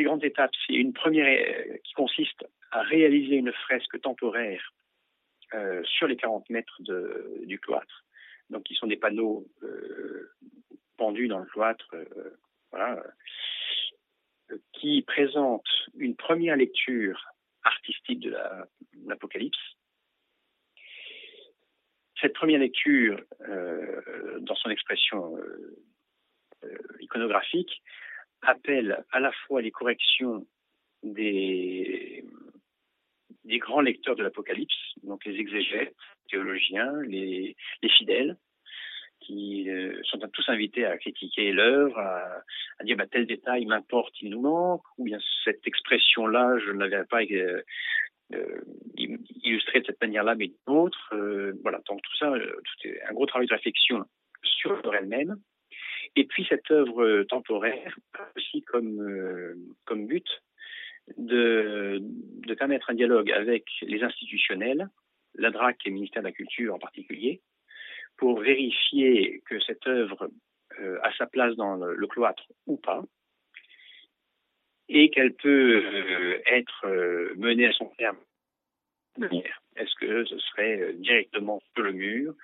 ces grandes étapes, c'est une première qui consiste à réaliser une fresque temporaire sur les 40 mètres du cloître. Donc, qui sont des panneaux pendus dans le cloître, voilà, qui présentent une première lecture artistique de l'Apocalypse. Cette première lecture, euh, dans son expression euh, euh, iconographique, appelle à la fois les corrections des, grands lecteurs de l'Apocalypse, donc les exégètes, théologiens, les, les fidèles, qui euh, sont tous invités à critiquer l'œuvre, à, dire bah, tel détail m'importe, il nous manque, ou bien cette expression-là, je ne l'avais pas euh, euh, illustrée de cette manière-là, mais d'une autre. voilà, donc tout ça, un gros travail de réflexion sur l'œuvre elle-même. Et puis cette œuvre temporaire aussi comme, comme but de, permettre un dialogue avec les institutionnels, la DRAC et le ministère de la Culture en particulier, pour vérifier que cette œuvre euh, a sa place dans le, cloître ou pas, et qu'elle peut euh, être euh, menée à son terme. Est-ce que ce serait directement sur le mur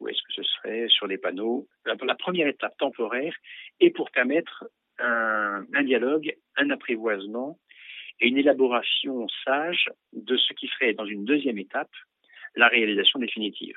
ou est-ce que ce serait sur des panneaux la, première étape temporaire est pour permettre un, un dialogue, un apprivoisement et une élaboration sage de ce qui ferait dans une deuxième étape la réalisation définitive.